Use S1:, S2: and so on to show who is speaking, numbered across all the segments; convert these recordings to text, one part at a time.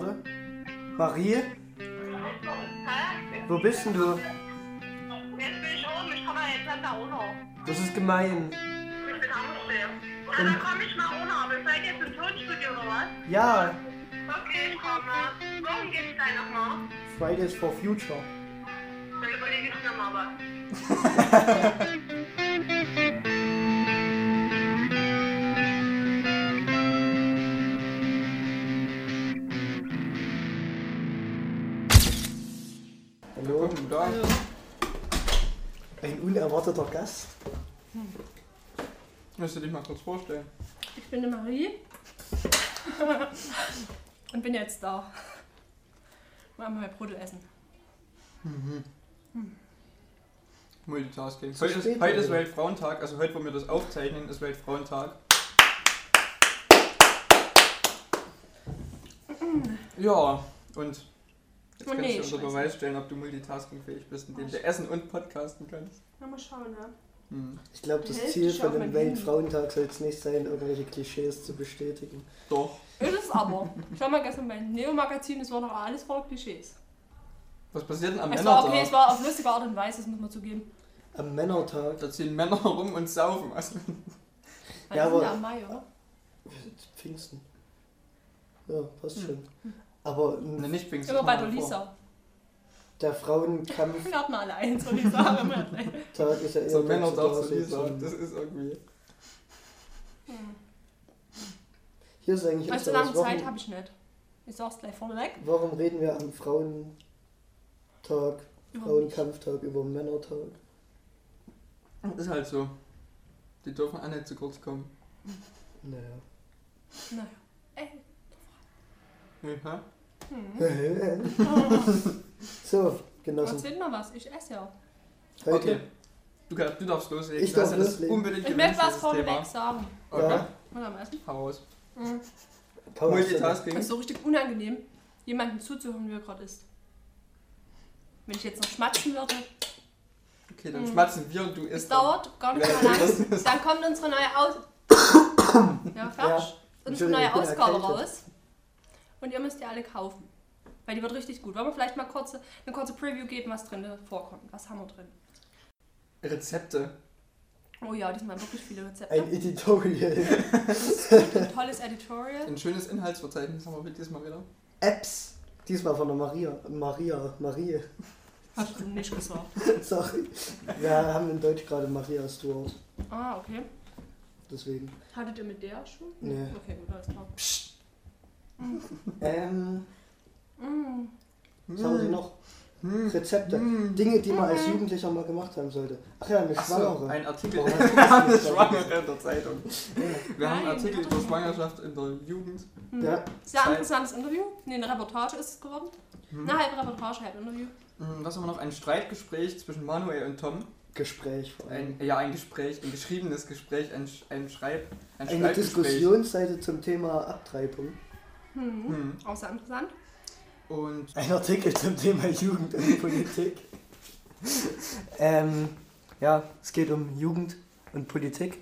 S1: warte. Marie,
S2: Hä?
S1: wo bist denn du?
S2: Jetzt bin ich oben, ich komme jetzt nach runter.
S1: Das ist gemein.
S2: Ich bin Hammersteh. Ja, dann komme ich mal runter, aber seid ihr jetzt im Tonstudio oder was?
S1: Ja,
S2: Okay, ich komme. Worum geht's da nochmal?
S1: Fridays for Future.
S2: Dann überlege ich mir mal was.
S3: Musst du dich mal kurz vorstellen?
S4: Ich bin die Marie. Und bin jetzt da. Mal mal Brudel essen.
S3: Multitasking.
S1: So
S3: Heute ist, heute ist. Weltfrauentag, also heute, wo wir das aufzeichnen, ist Weltfrauentag. Ja, und jetzt
S4: Oh
S3: kannst
S4: nee,
S3: du unter. Beweis stellen, ob du multitaskingfähig bist, indem du essen und podcasten kannst.
S4: Na, mal schauen, ja.
S3: Hm.
S1: Ich glaube, das
S4: Hälfte
S1: Ziel von dem. Weltfrauentag soll es nicht sein, irgendwelche Klischees zu bestätigen.
S3: Doch.
S4: Ist es aber. Ich war mal gestern beim Neo-Magazin, es war noch alles voller Klischees.
S3: Was passiert denn am
S4: Es war
S3: Männertag?
S4: okay, es war auf lustige Art und Weise, das muss man zugeben.
S1: Am Männertag,
S3: Da ziehen Männer rum und saufen. Also,
S1: Ja,
S4: wir sind
S1: aber-
S4: ja am Mai, oder?
S1: Pfingsten. Ja, passt schon. Aber
S3: ne, nicht Pfingsten.
S4: Immer bei der Lisa.
S1: Der Frauenkampftag
S4: Wir hatten alle eins, würde ich sagen. Alle.
S1: ist ja eher.
S3: So
S1: dazu
S3: Männertag
S1: da,
S3: zu
S1: so
S3: Lisa.
S1: zum-
S3: Das ist irgendwie.
S4: Hm.
S1: Hier ist eigentlich
S4: Weißt du, lange. Zeit
S1: warum,
S4: habe ich nicht. Ich sag's gleich vorneweg.
S1: warum reden wir am Frauentag. Frauenkampftag über Männertag?
S3: Ist halt so. Die dürfen auch nicht zu kurz kommen.
S1: Naja.
S4: Naja. Ey.
S3: Ja.
S4: Hm.
S1: so, Genossen.
S4: Erzähl mal was, ich esse ja.
S1: Heute
S3: Okay. Du, du darfst loslegen.
S1: Ich darf
S3: ja das
S1: loslegen.
S3: unbedingt
S4: Ich möchte was vorneweg sagen.
S3: Okay.
S1: Ja.
S4: Mal am Essen.
S3: Raus.
S4: Mhm.
S3: Multitasking.
S4: Das ist so richtig unangenehm, jemandem zuzuhören, wie er gerade ist. Wenn ich jetzt noch schmatzen würde,
S3: Okay, dann
S4: Mhm.
S3: schmatzen wir und du
S4: es
S3: isst.
S4: dauert gar nicht
S3: Ja,
S4: so lange.
S3: das ist-
S4: Dann kommt unsere neue Aus ja, fertig.
S1: Ja.
S4: Unsere neue Ausgabe raus. Und ihr müsst die alle kaufen. Weil die wird richtig gut. Wollen wir vielleicht mal kurze, eine kurze Preview geben, was drin vorkommt? Was haben wir drin?
S3: Rezepte.
S4: Oh ja, diesmal wirklich viele Rezepte.
S1: Ein Editorial.
S4: Ein tolles Editorial.
S3: Ein schönes Inhaltsverzeichnis haben wir diesmal wieder.
S1: Apps. Diesmal von der Maria. Maria. Marie.
S4: Hast du nicht gesagt.
S1: Sorry. Wir haben in Deutsch gerade Maria Stuart.
S4: Ah, okay.
S1: Deswegen.
S4: Hattet ihr mit der schon?
S1: Nee.
S4: Okay, gut, alles klar.
S1: Ähm,
S4: Mm.
S1: was haben denn noch?
S3: Hm.
S1: Rezepte.
S3: Hm.
S1: Dinge, die man als Jugendlicher mal gemacht haben sollte. Ach ja, eine
S3: Achso,
S1: Schwangere.
S3: ein Artikel.
S1: Warum hast du
S3: Wir
S1: das
S3: haben eine
S1: nicht
S3: Schwangere in der Zeitung. Wir haben einen
S4: Nein,
S3: Artikel über. Schwangerschaft in der Jugend.
S4: Hm.
S1: Ja,
S4: Sehr
S3: Zeit.
S4: interessantes Interview. Nee, eine Reportage ist es geworden. Eine halbe Reportage, halb Interview.
S3: Hm, Was haben wir noch? Ein Streitgespräch zwischen Manuel und Tom.
S1: Gespräch vor allem.
S3: Ein, ja, ein Gespräch, ein geschriebenes Gespräch, ein, Sch- ein Schreib, ein
S1: Eine
S3: Schreibgespräch.
S1: Diskussionsseite zum Thema Abtreibung.
S4: Hm.
S3: Hm.
S4: Auch sehr interessant.
S3: Und
S1: Ein Artikel zum Thema Jugend und Politik. ähm, ja, es geht um Jugend und Politik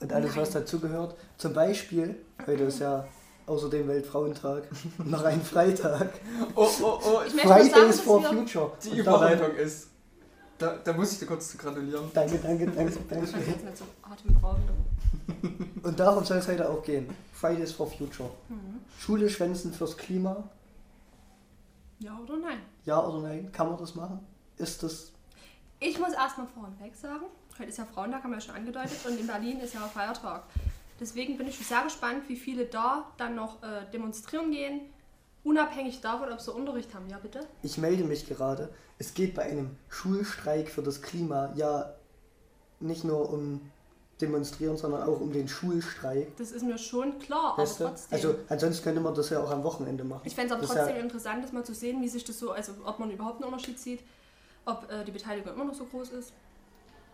S1: und alles, was dazugehört. Zum Beispiel, heute ist ja außerdem Weltfrauentag, noch ein Freitag.
S3: oh, oh, oh,
S4: Ich möchte nur sagen,
S1: Fridays for Future.
S3: die
S1: Und
S3: Überleitung ist. Da, da muss ich dir kurz zu gratulieren.
S1: Danke, danke, danke,
S4: Ich
S1: danke.
S4: kann jetzt nicht so atemberaubend.
S1: Und darum soll es heute auch gehen. Fridays for Future.
S4: Hm.
S1: Schule schwänzen fürs Klima.
S4: Ja oder nein?
S1: Ja oder nein? Kann man das machen? Ist das.
S4: Ich muss erstmal vorneweg sagen, heute ist ja Frauentag, haben wir ja schon angedeutet, und in Berlin ist ja Feiertag. Deswegen bin ich sehr gespannt, wie viele da dann noch äh, demonstrieren gehen, unabhängig davon, ob sie Unterricht haben. Ja, bitte?
S1: Ich melde mich gerade. Es geht bei einem Schulstreik für das Klima ja nicht nur um Demonstrieren, sondern auch um den Schulstreik.
S4: Das ist mir schon klar, aber
S1: Weißt du?
S4: trotzdem.
S1: Also ansonsten könnte man das ja auch am Wochenende machen.
S4: ich fände es aber trotzdem
S1: ja,
S4: interessant, das mal zu sehen, wie sich das so, also ob man überhaupt einen Unterschied sieht, ob äh, die Beteiligung immer noch so groß ist.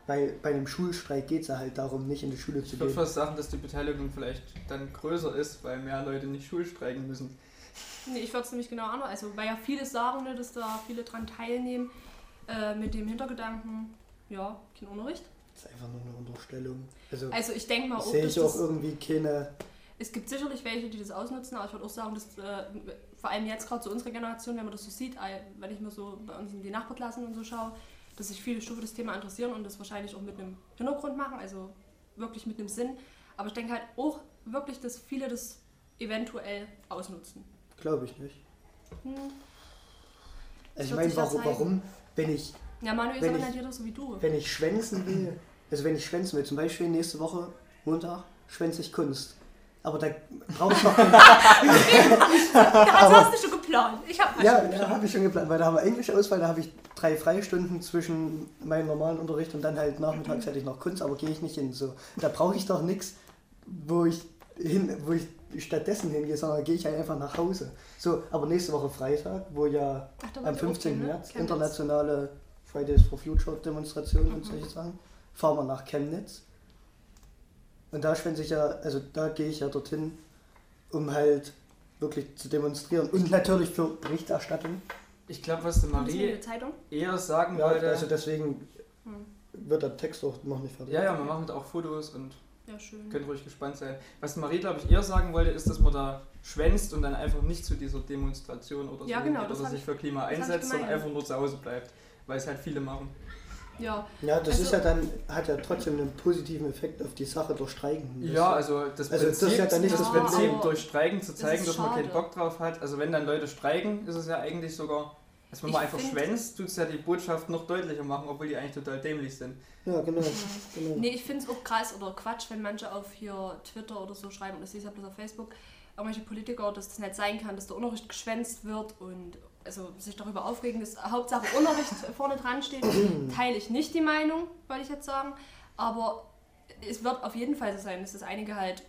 S1: bei, bei einem Schulstreik geht es ja halt darum, nicht in die Schule zu
S3: Ich würde
S1: gehen.
S3: fast sagen, dass die Beteiligung vielleicht dann größer ist, weil mehr Leute nicht schulstreiken müssen.
S4: Nee, ich würde es nämlich genau anders. Also, weil ja viele sagen, ne, dass da viele dran teilnehmen, äh, mit dem Hintergedanken, ja, kein Unterricht.
S1: Das ist einfach nur eine Unterstellung. Also
S4: Also, ich denke mal auch,
S1: sehe ich auch irgendwie keine.
S4: es gibt sicherlich welche, die das ausnutzen, aber ich würde auch sagen, dass äh, vor allem jetzt gerade so unsere Generation, wenn man das so sieht, wenn ich mir so bei uns in die Nachbarklassen und so schaue, dass sich viele für das Thema interessieren und das wahrscheinlich auch mit einem Hintergrund machen, also wirklich mit einem Sinn. Aber ich denke halt auch wirklich, dass viele das eventuell ausnutzen.
S1: Glaube ich nicht.
S4: Hm.
S1: Also ich meine, warum, warum, wenn ich,
S4: Ja, Manuel ist aber
S1: ich-
S4: nicht jeder so wie du.
S1: wenn ich schwänzen will, also wenn ich schwänzen will, zum Beispiel nächste Woche, Montag, schwänze ich Kunst. Aber da brauche ich noch kein,
S4: Also hast du schon geplant. Ich habe
S1: Ja, ja habe ich schon geplant, weil da haben wir Englischauswahl, da habe ich drei Freistunden zwischen meinem normalen Unterricht und dann halt nachmittags hätte ich noch Kunst, aber gehe ich nicht hin. So, da brauche ich doch nichts, wo ich hin, wo ich stattdessen hingehe, sondern gehe ich halt einfach nach Hause. So, aber nächste Woche Freitag, wo ja
S4: Ach,
S1: am
S4: wollt ihr auch
S1: 15.
S4: gehen, ne?
S1: März internationale Fridays for Future Demonstration und solche Sachen, fahren wir nach Chemnitz. Und da schwänze ich ja, also da gehe ich ja dorthin, um halt wirklich zu demonstrieren und natürlich für Berichterstattung.
S3: Ich glaube, was die Marie eher sagen
S1: Ja,
S3: wollte.
S1: also deswegen
S4: Hm.
S1: wird der Text auch noch nicht fertig.
S3: ja, ja, wir machen da auch Fotos und
S4: Ja, schön.
S3: könnt ruhig gespannt sein. Was Marie, glaube ich, eher sagen wollte, ist, dass man da schwänzt und dann einfach nicht zu dieser Demonstration oder so
S4: Ja, genau,
S3: geht oder sich
S4: ich-
S3: für Klima einsetzt, sondern einfach nur zu Hause bleibt. Weil es halt viele machen.
S4: Ja,
S1: Ja, das
S4: Also-
S1: ist ja dann, hat ja trotzdem einen positiven Effekt auf die Sache durch Streiken.
S3: Ja, also das
S1: Also das ist
S3: Prinzip,
S1: ja dann nicht
S3: das
S4: das
S3: Prinzip durch Streiken zu
S4: Das
S3: zeigen, dass man keinen. Bock drauf hat. Also wenn dann Leute streiken, ist es ja eigentlich sogar, dass wenn man
S4: Ich
S3: einfach schwänzt, tut es ja die Botschaft noch deutlicher machen, obwohl die eigentlich total dämlich sind.
S1: Ja, genau. genau.
S4: Nee, ich finde es auch krass oder Quatsch, wenn manche auf hier Twitter oder so schreiben, und das ist ja bloß auf Facebook, irgendwelche Politiker, dass das nicht sein kann, dass der Unterricht geschwänzt wird und also sich darüber aufregen, dass Hauptsache Unterricht vorne dran steht, teile ich nicht die Meinung, wollte ich jetzt sagen. Aber es wird auf jeden Fall so sein, dass das einige halt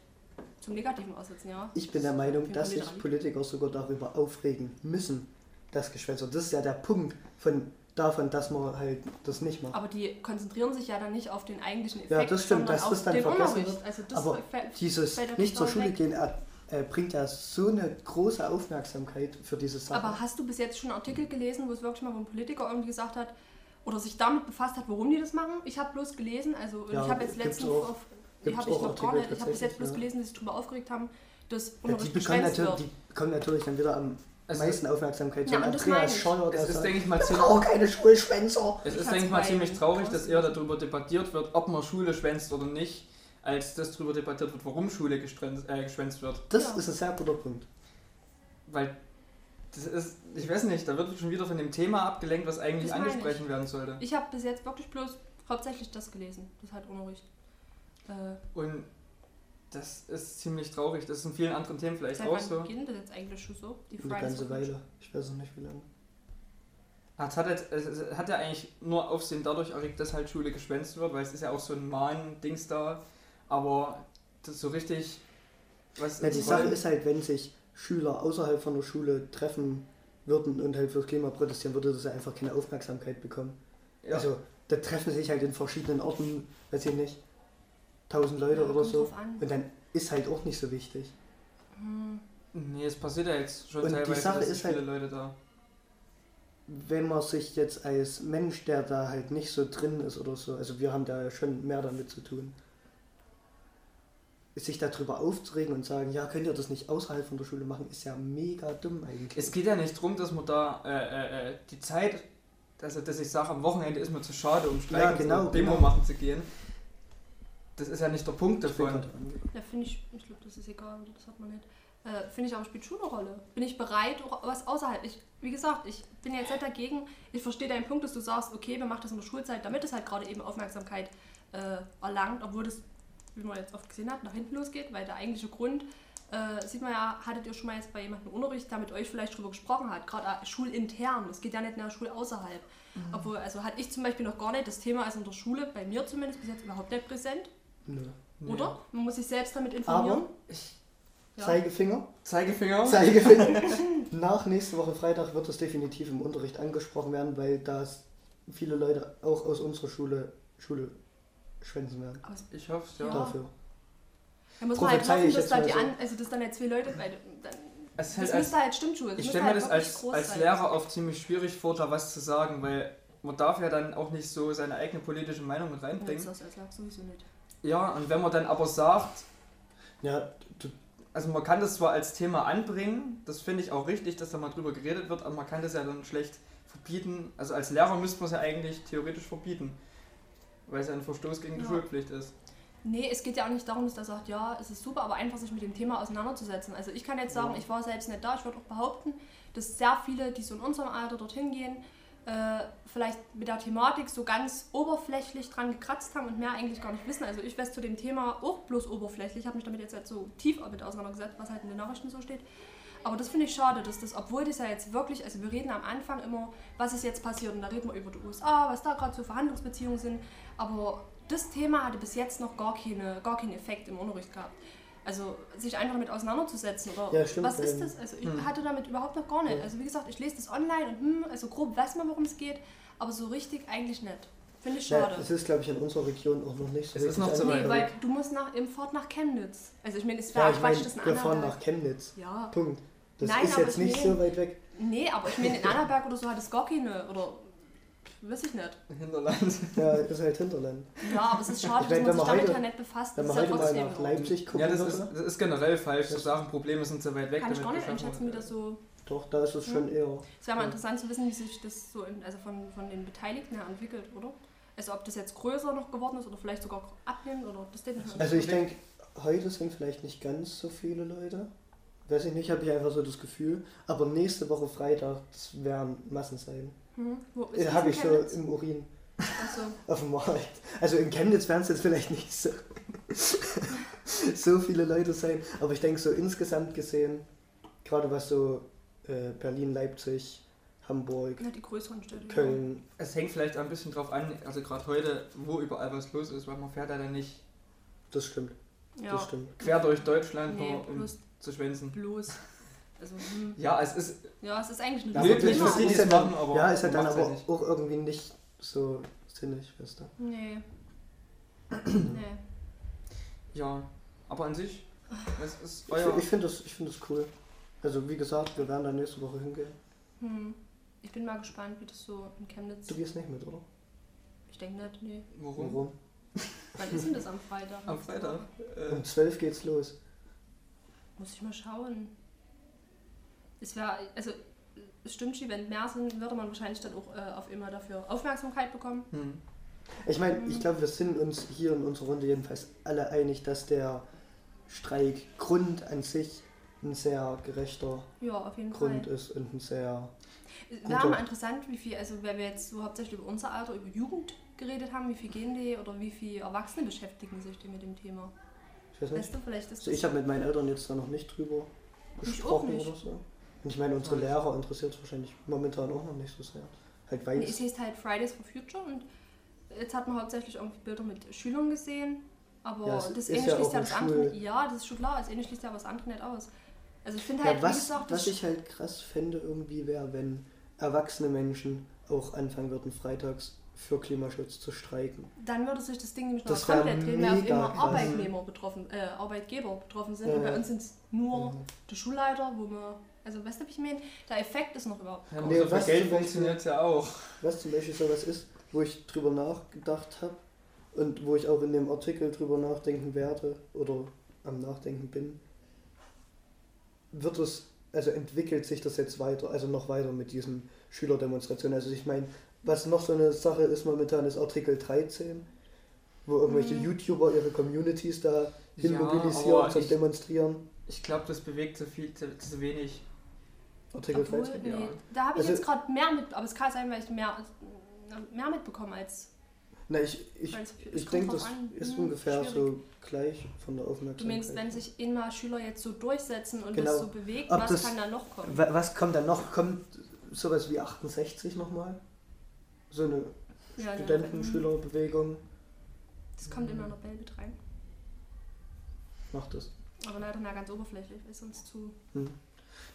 S4: zum Negativen aussetzen, ja.
S1: Ich bin der Meinung, dass sich
S4: Politiker.
S1: Sogar darüber aufregen müssen, das Geschwätz. Das ist ja der Punkt von, davon, dass man halt das nicht macht.
S4: Aber die konzentrieren sich ja dann nicht auf den eigentlichen Effekt,
S1: Ja, das stimmt, dass das dann vergessen wird.
S4: Also das
S1: Aber Dieses nicht zur Schule
S4: weg.
S1: gehen er, äh, bringt ja so eine große Aufmerksamkeit für diese Sache.
S4: Aber hast du bis jetzt schon Artikel gelesen, wo es wirklich mal wo ein Politiker irgendwie gesagt hat oder sich damit befasst hat, warum die das machen? Ich habe bloß gelesen, also
S1: Ja,
S4: ich habe jetzt letztens
S1: auch.
S4: auf, die habe ich
S1: auch
S4: noch gar
S1: Artikel
S4: nicht, ich habe bis jetzt bloß
S1: tatsächlich,
S4: gelesen, dass sie sich darüber aufgeregt haben, dass
S1: ja, die,
S4: Unterricht
S1: bekommen
S4: wird.
S1: die bekommen natürlich dann wieder am
S3: Also-
S1: meisten Aufmerksamkeit. So
S4: Ja,
S1: Andreas
S4: ich.
S1: Scheuer, der
S3: Es ist, denke ich mal, ziemlich,
S1: brauchen keine Schulschwänzer.
S3: es ist, denke ich mal, ziemlich traurig, dass eher darüber debattiert wird, ob man Schule schwänzt oder nicht, als dass darüber debattiert wird, warum Schule äh, geschwänzt wird.
S1: Das
S4: Ja.
S1: ist ein sehr guter Punkt.
S3: Weil das ist, ich weiß nicht, da wird schon wieder von dem Thema abgelenkt, was eigentlich
S4: Das
S3: angesprochen werden sollte.
S4: Ich habe bis jetzt wirklich bloß hauptsächlich das gelesen, das ist halt Unterricht. Äh,
S3: Und das ist ziemlich traurig. Das ist in vielen anderen Themen vielleicht
S4: seit
S3: auch
S4: wann
S3: so.
S4: beginnt das jetzt eigentlich schon so? Die
S1: Eine
S4: Fridays
S1: ganze? Weile. Ich weiß noch nicht, wie lange.
S3: Hat, hat, es es hat ja eigentlich nur Aufsehen dadurch erregt, dass halt Schule geschwänzt wird, weil es ist ja auch so ein Mahn-Dings da. Aber das so richtig. Was
S1: Ja, die Sache ist halt, wenn sich Schüler außerhalb von der Schule treffen würden und halt fürs Klima protestieren, würde das ja einfach keine Aufmerksamkeit bekommen.
S3: Ja.
S1: Also, da treffen sich halt in verschiedenen Orten, weiß ich nicht, tausend Leute
S4: Ja,
S1: oder so. Und dann ist halt auch nicht so wichtig.
S4: Hm.
S3: Nee, es passiert ja jetzt schon
S1: Und die
S3: teilweise,
S1: Sache
S3: dass
S1: ist
S3: viele
S1: halt-
S3: Leute da.
S1: Wenn man sich jetzt als Mensch, der da halt nicht so drin ist oder so, also wir haben da schon mehr damit zu tun, sich darüber aufzuregen und sagen, ja, könnt ihr das nicht außerhalb von der Schule machen, ist ja mega dumm eigentlich.
S3: Es geht ja nicht darum, dass man da äh, äh, äh, die Zeit, also dass ich sage, am Wochenende ist mir zu schade, um Streiken
S1: Ja, genau,
S3: Demo
S1: genau.
S3: machen zu gehen. Das ist ja nicht der Punkt davon.
S4: Ja, finde ich, ich glaube, das ist egal, das hat man nicht. Äh, finde ich aber spielt schon eine Rolle. Bin ich bereit, was außerhalb. Ich, wie gesagt, ich bin jetzt nicht dagegen. Ich verstehe deinen Punkt, dass du sagst, okay, wir machen das in der Schulzeit, damit es halt gerade eben Aufmerksamkeit äh, erlangt, obwohl das, wie man jetzt oft gesehen hat, nach hinten losgeht, weil der eigentliche Grund, äh, sieht man ja, hattet ihr schon mal jetzt bei jemandem Unterricht, der mit euch vielleicht drüber gesprochen hat, gerade äh, schulintern. Es geht ja nicht in der Schule außerhalb. Obwohl, also hatte ich zum Beispiel noch gar nicht das Thema, also in der Schule, bei mir zumindest bis jetzt überhaupt nicht präsent,
S1: Nö.
S3: Nee.
S4: oder? Man muss sich selbst damit informieren.
S1: Aber
S3: Ich,
S4: Ja.
S1: Zeigefinger,
S3: Zeigefinger.
S1: Zeigefinger. Nach nächste Woche Freitag wird das definitiv im Unterricht angesprochen werden, weil da viele Leute auch aus unserer Schule Schule schwänzen werden.
S3: Ich hoffe es, ja.
S4: Ja.
S1: Dafür.
S4: Da muss man halt hoffen,
S1: ich
S4: dass
S1: jetzt
S4: da die an, also dass dann nicht zwei Leute, weil dann,
S3: Es ist
S4: das
S3: halt als,
S4: müsste halt stimmt schon. das
S3: ich stelle mir
S4: halt
S3: das
S4: wirklich
S3: als, als
S4: sein.
S3: Lehrer oft ziemlich schwierig vor, da was zu sagen, weil man darf ja dann auch nicht so seine eigene politische Meinung mit
S4: Ja,
S3: reinbringen.
S4: das ist als Lehrer sowieso nicht.
S3: Ja, und wenn man dann aber sagt,
S1: Ja, du,
S3: also man kann das zwar als Thema anbringen, das finde ich auch richtig, dass da mal drüber geredet wird, aber man kann das ja dann schlecht verbieten. Also als Lehrer müsste man es ja eigentlich theoretisch verbieten, weil es ein Verstoß gegen die
S4: Ja.
S3: Schulpflicht ist.
S4: Nee, es geht ja auch nicht darum, dass er sagt, ja, es ist super, aber einfach sich mit dem Thema auseinanderzusetzen. Also ich kann jetzt sagen,
S1: Ja.
S4: ich war selbst nicht da, ich würde auch behaupten, dass sehr viele, die so in unserem Alter dorthin gehen, äh, vielleicht mit der Thematik so ganz oberflächlich dran gekratzt haben und mehr eigentlich gar nicht wissen. Also ich weiß zu dem Thema auch bloß oberflächlich, habe mich damit jetzt halt so tief damit auseinandergesetzt, was halt in den Nachrichten so steht. Aber das finde ich schade, dass das, obwohl das ja jetzt wirklich, also wir reden am Anfang immer, was ist jetzt passiert und da reden wir über die USA, was da gerade so Verhandlungsbeziehungen sind, aber das Thema hatte bis jetzt noch gar, keine, gar keinen Effekt im Unterricht gehabt. Also sich einfach damit auseinanderzusetzen oder
S1: Ja, stimmt,
S4: was ist
S1: ähm,
S4: das? Also ich
S3: hm.
S4: hatte damit überhaupt noch gar nicht.
S1: Ja.
S4: Also wie gesagt, ich lese das online und hm, also grob weiß man, worum es geht, aber so richtig eigentlich nicht. Finde ich
S1: Ja,
S4: schade.
S1: es ist, glaube ich, in unserer Region auch noch nicht so
S3: Es ist noch zu weit
S4: nee, weil du musst nach, im Fort nach Chemnitz. Also ich meine, es
S1: Ja,
S4: wäre
S1: ich
S4: Quatsch,
S1: meine,
S4: das in
S1: wir fahren nach Chemnitz.
S4: Ja.
S1: Punkt. Das
S4: Nein,
S1: ist
S4: aber
S1: jetzt
S4: ich
S1: nicht
S4: meine-
S1: so weit weg.
S4: Nee, aber ich meine, in Annaberg oder so hat es gar keine. Oder weiß ich nicht.
S3: Hinterland.
S1: Ja, ist halt Hinterland.
S4: Ja, aber es ist schade,
S1: Ich
S4: dass man sich damit
S1: heute-
S4: ja nicht befasst.
S1: Wenn
S4: Das
S1: man
S4: ist ja
S1: heute mal
S4: trotzdem.
S1: nach Leipzig gucken
S3: Ja, das ist, das ist generell falsch zu
S1: Das-
S3: sagen, Probleme sind so weit weg.
S4: Kann ich gar nicht einschätzen, wie das so.
S1: doch, da ist es schon eher.
S4: Es wäre mal
S1: Ja.
S4: interessant zu wissen, wie sich das so in, also von, von den Beteiligten her entwickelt, oder? Also ob das jetzt größer noch geworden ist oder vielleicht sogar abnimmt oder das.
S1: Also ich denke, heute sind vielleicht nicht ganz so viele Leute. Weiß ich nicht, habe ich einfach so das Gefühl. Aber nächste Woche Freitag, das werden Massen sein.
S4: Mhm. Wo ist
S1: Äh,
S4: das
S1: habe
S4: in
S1: ich so im Urin
S4: Ach so.
S1: auf dem Markt. Also in Chemnitz werden es jetzt vielleicht nicht so, so viele Leute sein. Aber ich denke so insgesamt gesehen, gerade was so äh, Berlin, Leipzig, Hamburg,
S4: Ja, die größeren Städte. ja.
S1: Köln,
S3: Es hängt vielleicht auch ein bisschen drauf an, also gerade heute, wo überall was los ist, weil man fährt ja dann nicht
S1: das stimmt,
S4: Ja.
S1: das stimmt.
S3: quer durch Deutschland
S4: Nee,
S3: nur um zu schwänzen.
S4: bloß. Also, hm.
S3: Ja, es ist
S4: Ja, es ist eigentlich eine
S1: Ja, das
S3: für die,
S1: ja dann-
S3: machen, aber
S1: ja, ist halt
S3: man
S1: dann aber
S3: ja nicht.
S1: auch irgendwie nicht so sinnig, weißt du.
S4: Nee. nee.
S3: Ja, aber an sich, es ist
S1: Ich,
S3: euer...
S1: ich finde das, ich find das cool. Also wie gesagt, wir werden dann nächste Woche hingehen.
S4: Hm. Ich bin mal gespannt, wie das so in Chemnitz.
S1: Du gehst nicht mit, oder?
S4: Ich denke nicht, nee.
S3: Warum?
S1: Warum?
S4: Wann ist denn das am Freitag?
S3: Am Freitag? Äh,
S1: Um 12 geht's los.
S4: Muss ich mal schauen. Es wäre, also es stimmt schon, wenn mehr sind, würde man wahrscheinlich dann auch äh, auf immer dafür Aufmerksamkeit bekommen.
S3: hm.
S1: Ich meine, ich glaube, wir sind uns hier in unserer Runde jedenfalls alle einig, dass der Streikgrund an sich ein sehr gerechter
S4: Ja, auf jeden
S1: Grund
S4: Fall.
S1: ist und ein sehr.
S4: Wäre mal interessant, wie viel, also wenn wir jetzt so hauptsächlich über unser Alter, über Jugend geredet haben, wie viel gehen die oder wie viele Erwachsene beschäftigen sich die mit dem Thema?
S1: Ich weiß nicht.
S4: Weißt du, vielleicht ist
S1: Also ich habe mit meinen Eltern jetzt da noch nicht drüber gesprochen
S4: nicht.
S1: oder so. Und ich meine, unsere
S3: Ja.
S1: Lehrer interessiert es wahrscheinlich momentan auch noch nicht so sehr. Halt weil
S4: Nee, es heißt halt Fridays for Future und jetzt hat man hauptsächlich irgendwie Bilder mit Schülern gesehen, aber
S1: Ja,
S4: das eine
S1: ja
S4: schließt ja das andere. Ja, das ist schon klar, das eine schließt ja aber das andere nicht aus. Also ich finde
S1: Ja,
S4: halt, wie
S1: was,
S4: gesagt,
S1: was ich halt krass fände irgendwie wäre, wenn erwachsene Menschen auch anfangen würden, freitags für Klimaschutz zu streiken.
S4: dann würde sich das Ding nämlich noch komplett drehen, weil auf immer. Arbeitnehmer betroffen, äh, Arbeitgeber betroffen sind.
S1: Ja,
S4: Und bei
S1: ja.
S4: uns sind es nur
S1: Mhm.
S4: die Schulleiter, wo wir, also weißt du, ich meine? Der Effekt ist noch überhaupt.
S3: Ja,
S1: Nee, was
S3: Geld
S1: zum Beispiel-
S3: funktioniert ja auch.
S1: Was zum Beispiel sowas ist, wo ich drüber nachgedacht habe und wo ich auch in dem Artikel drüber nachdenken werde oder am Nachdenken bin, wird es, also entwickelt sich das jetzt weiter, also noch weiter mit diesen Schülerdemonstrationen. Also ich meine, was noch so eine Sache ist momentan, ist Artikel 13, wo irgendwelche
S4: Mhm.
S1: YouTuber ihre Communities da hin
S3: Ja,
S1: mobilisieren zum
S3: ich-
S1: Demonstrieren.
S3: Ich glaube, das bewegt zu viel, zu, zu wenig.
S1: Artikel
S4: Obwohl,
S1: 13.
S4: nee,
S3: ja.
S4: da habe ich
S1: Also-
S4: jetzt gerade mehr mit, aber es kann sein, weil ich mehr, mehr mitbekomme als.
S1: Na, ich, ich, ich
S4: kommt
S1: denke, das
S4: an.
S1: ist
S4: Hm,
S1: ungefähr
S4: schwierig.
S1: so gleich von der
S4: Du
S1: Aufmerksamkeit.
S4: meinst, wenn sich immer Schüler jetzt so durchsetzen und
S1: Genau.
S4: das so bewegt,
S1: Ob
S4: was
S1: das-
S4: kann da noch kommen?
S1: Wa- Was kommt dann noch? Kommt sowas wie 68 nochmal? So eine
S4: Ja, ja.
S1: Studentenschülerbewegung
S4: Das kommt immer noch Bell rein.
S1: macht das.
S4: Aber leider nur ganz oberflächlich, ist uns zu.
S1: Hm.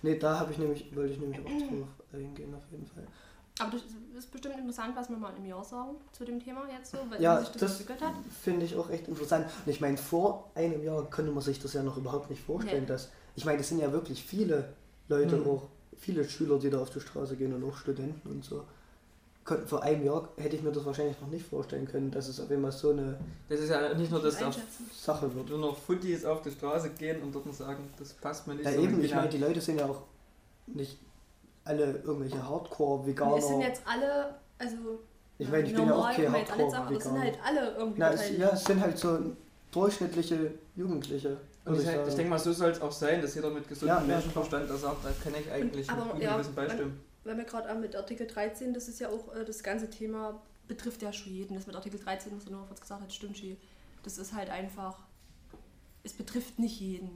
S1: Ne, da habe ich nämlich, wollte ich nämlich auch drauf eingehen auf jeden Fall.
S4: Aber das ist bestimmt interessant, was wir mal im Jahr sagen zu dem Thema jetzt so, weil
S1: Ja,
S4: sich das,
S1: das
S4: entwickelt hat.
S1: finde ich auch echt interessant. Und ich meine, vor einem Jahr konnte man sich das ja noch überhaupt nicht vorstellen,
S4: Nee.
S1: dass. Ich meine, es sind ja wirklich viele Leute
S3: Hm.
S1: auch, viele Schüler, die da auf die Straße gehen und auch Studenten und so. Vor einem Jahr hätte ich mir das wahrscheinlich noch nicht vorstellen können, dass es auf einmal so eine
S3: Das ist ja nicht nur, dass da.
S1: Sache wird.
S3: nur noch Footies auf die Straße gehen und dort sagen, das passt mir nicht.
S1: Ja
S3: sondern
S1: eben, ich meine, die Leute sind ja auch nicht alle irgendwelche
S4: Und es sind
S1: Hardcore-Veganer.
S4: jetzt alle, also
S1: Ich meine, ich bin ja auch
S4: normal
S1: kein
S4: es sind
S1: Hardcore-Veganer.
S4: halt alle irgendwie
S1: Na, es, ja, es sind halt so durchschnittliche Jugendliche.
S3: Und ich,
S1: ich sagen.
S3: denke mal, so soll es auch sein, dass jeder mit gesundem
S1: Ja, ja.
S3: Menschenverstand da sagt, da kann ich eigentlich
S4: aber,
S3: mit guten
S4: ja,
S3: Gewissen beistimmen.
S4: Wenn wir gerade an mit Artikel 13, das ist ja auch äh, das ganze Thema, betrifft ja schon jeden. Das mit Artikel 13, was er nur kurz gesagt hat, stimmt schon. Das ist halt einfach, es betrifft nicht jeden.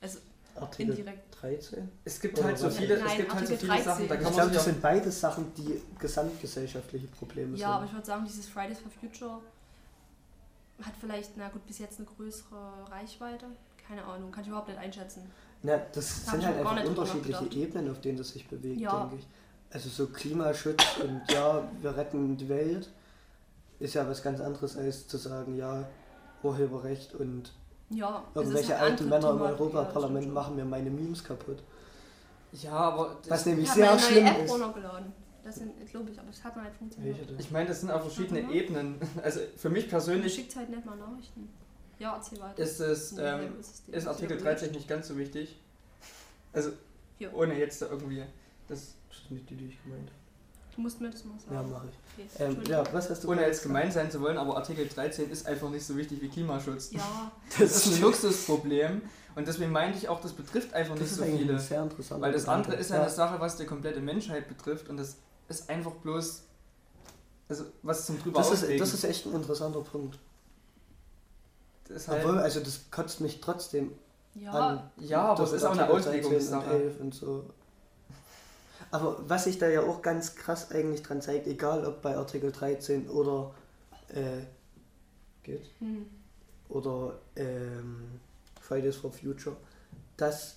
S4: Also
S1: Artikel
S4: indirekt.
S1: 13?
S3: Es gibt
S1: Oder
S3: halt so viele,
S4: Nein,
S3: es gibt halt so
S4: Artikel
S3: viele Sachen, da
S4: 13.
S3: kann
S1: Ich glaube, das
S3: ja,
S1: sind beide Sachen, die gesamtgesellschaftliche Probleme
S4: Ja, aber
S1: sind.
S4: ich würde sagen, dieses Fridays for Future hat vielleicht, na gut, bis jetzt eine größere Reichweite. Keine Ahnung, kann ich überhaupt nicht einschätzen.
S1: Na, das
S4: Hab
S1: sind halt
S4: noch
S1: einfach unterschiedliche. Ebenen, auf denen das sich bewegt,
S4: Ja.
S1: denke ich. Also so Klimaschutz und ja, wir retten die Welt ist ja was ganz anderes als zu sagen, ja, Urheberrecht und
S4: Ja,
S1: irgendwelche alten Männer im
S4: Thematik, ja,
S1: Europaparlament
S4: schon.
S1: machen mir meine Memes kaputt.
S3: ja, aber
S1: Was
S3: das,
S1: nämlich
S4: Ich habe
S1: sehr
S4: eine neue
S1: schlimm
S4: App
S1: ist.
S4: runtergeladen. Das sind, glaube ich, aber es hat noch nicht funktioniert.
S3: Ich meine, das sind auch verschiedene
S4: Mhm.
S3: Ebenen. Also für mich
S4: Du
S3: persönlich
S4: schickt halt nicht mal Nachrichten. Ja, erzähl weiter.
S3: ist es,
S4: Nee,
S3: ähm,
S4: ist es
S3: ist Artikel
S4: die-
S3: 13 nicht ganz so wichtig. Also ohne jetzt da irgendwie das
S1: ist nicht die, die ich gemeint habe.
S4: Du musst mir das mal sagen.
S1: Ja, mache ich.
S4: Okay,
S1: Ähm, ja, was hast du
S3: ohne jetzt
S1: gesagt?
S3: gemein sein zu wollen, aber Artikel 13 ist einfach nicht so wichtig wie Klimaschutz.
S4: ja,
S3: Das ist ein Luxusproblem und deswegen meinte ich auch, das betrifft einfach
S1: Das
S3: nicht
S1: ist
S3: so viele.
S1: ein sehr interessanter
S3: Weil das andere ist ja eine Sache, was die komplette Menschheit betrifft und das ist einfach bloß, also was zum drüber
S1: das ist, das ist echt ein interessanter Punkt.
S3: Das halt,
S1: Obwohl, also das kotzt mich trotzdem
S4: ja.
S1: an.
S3: ja, aber es
S1: Das
S3: ist auch eine
S1: Artikel 13 und
S3: Auslegungssache.
S1: 11 und so. Aber was sich da ja auch ganz krass eigentlich dran zeigt, egal ob bei Artikel 13 oder äh, geht,
S4: Hm.
S1: oder ähm, Fridays for Future, dass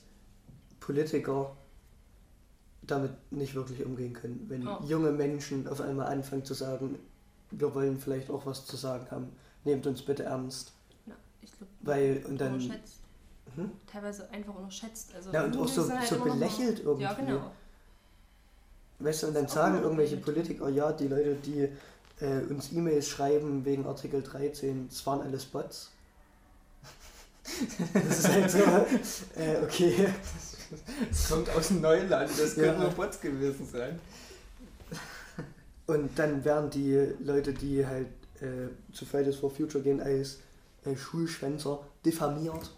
S1: Politiker damit nicht wirklich umgehen können. Wenn
S4: Ja.
S1: junge Menschen auf einmal anfangen zu sagen, wir wollen vielleicht auch was zu sagen haben, nehmt uns bitte ernst.
S4: Ich glaube,
S1: Weil, und dann. Hm?
S4: Teilweise einfach unterschätzt. Also,
S1: Ja, und auch so,
S4: halt
S1: so belächelt irgendwie.
S4: Ja, genau.
S1: Weißt du, und dann sagen irgendwelche. Politiker, ja, die Leute, die äh, uns E-Mails schreiben wegen Artikel 13, das waren alles Bots. Das ist halt so, äh, okay.
S3: Das kommt aus dem Neuland, das
S1: Ja.
S3: könnte nur Bots gewesen sein.
S1: Und dann werden die Leute, die halt äh, zu Fridays for Future gehen, als äh, Schulschwänzer diffamiert,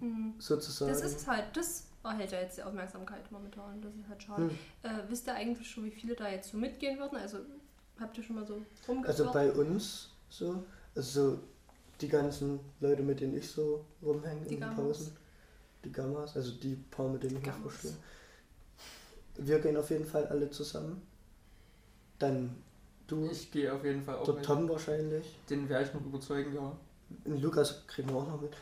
S4: Hm.
S1: sozusagen.
S4: Das ist es halt, das erhält ja jetzt die Aufmerksamkeit momentan. Das ist halt schade.
S1: Hm.
S4: Äh, wisst ihr eigentlich schon, wie viele da jetzt so mitgehen würden? Also habt ihr schon mal so rumgehört?
S1: Also bei uns so, also so die ganzen Leute, mit denen ich so rumhänge
S4: Die
S1: in den. Pausen. Die Gammas, also die paar, mit denen ich mich verstehe. Wir gehen auf jeden Fall alle zusammen. Dann du,
S3: Ich gehe auf jeden Fall auch
S1: der
S3: mit.
S1: Tom wahrscheinlich.
S3: Den werde ich noch überzeugen, ja.
S1: Und Lukas kriegen wir auch noch mit.